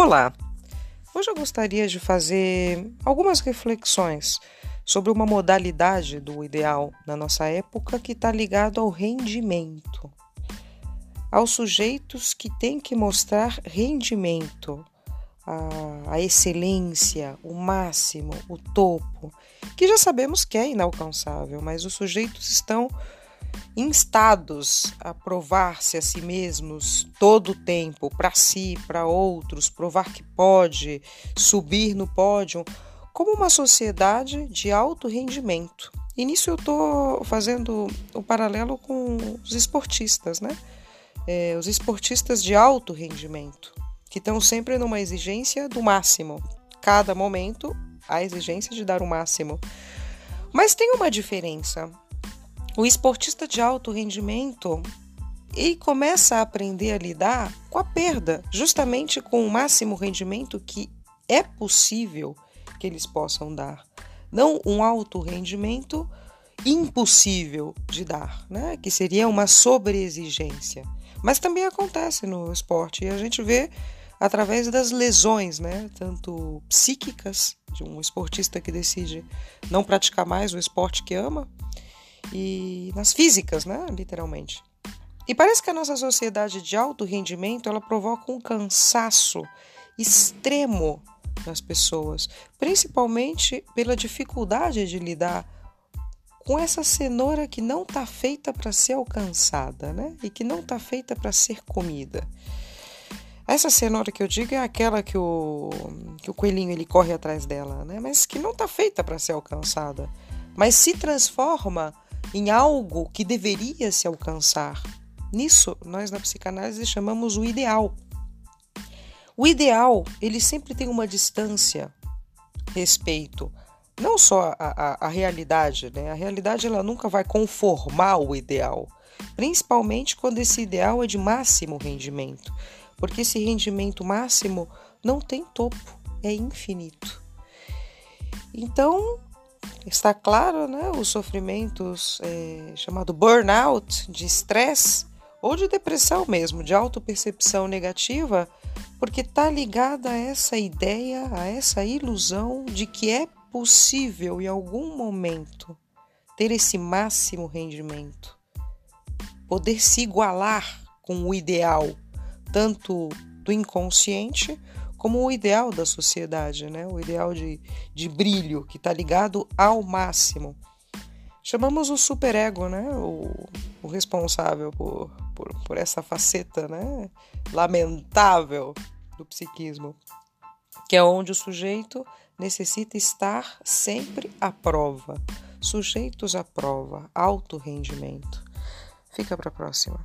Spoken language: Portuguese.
Olá! Hoje eu gostaria de fazer algumas reflexões sobre uma modalidade do ideal na nossa época que está ligado ao rendimento, aos sujeitos que têm que mostrar rendimento, a, a excelência, o máximo, o topo, que já sabemos que é inalcançável, mas os sujeitos estão instados a provar-se a si mesmos todo o tempo, para si, para outros, provar que pode, subir no pódio, como uma sociedade de alto rendimento. E nisso eu estou fazendo o um paralelo com os esportistas, né? É, os esportistas de alto rendimento, que estão sempre numa exigência do máximo. Cada momento, a exigência de dar o máximo. Mas tem uma diferença o esportista de alto rendimento ele começa a aprender a lidar com a perda, justamente com o máximo rendimento que é possível que eles possam dar. Não um alto rendimento impossível de dar, né? que seria uma sobreexigência. Mas também acontece no esporte e a gente vê através das lesões, né? tanto psíquicas, de um esportista que decide não praticar mais o esporte que ama, e nas físicas, né, literalmente. E parece que a nossa sociedade de alto rendimento ela provoca um cansaço extremo nas pessoas, principalmente pela dificuldade de lidar com essa cenoura que não está feita para ser alcançada, né? E que não está feita para ser comida. Essa cenoura que eu digo é aquela que o, que o coelhinho ele corre atrás dela, né? Mas que não está feita para ser alcançada, mas se transforma em algo que deveria se alcançar. Nisso, nós na psicanálise chamamos o ideal. O ideal, ele sempre tem uma distância respeito não só a, a, a, realidade, né? A realidade ela nunca vai conformar o ideal, principalmente quando esse ideal é de máximo rendimento, porque esse rendimento máximo não tem topo, é infinito. Então, está claro né, os sofrimentos é, chamado burnout, de estresse ou de depressão mesmo, de autopercepção negativa, porque está ligada a essa ideia, a essa ilusão de que é possível em algum momento ter esse máximo rendimento, poder se igualar com o ideal, tanto do inconsciente como o ideal da sociedade, né? o ideal de, de brilho que está ligado ao máximo. Chamamos o superego, né? o, o responsável por, por, por essa faceta né? lamentável do psiquismo, que é onde o sujeito necessita estar sempre à prova, sujeitos à prova, alto rendimento. Fica para a próxima.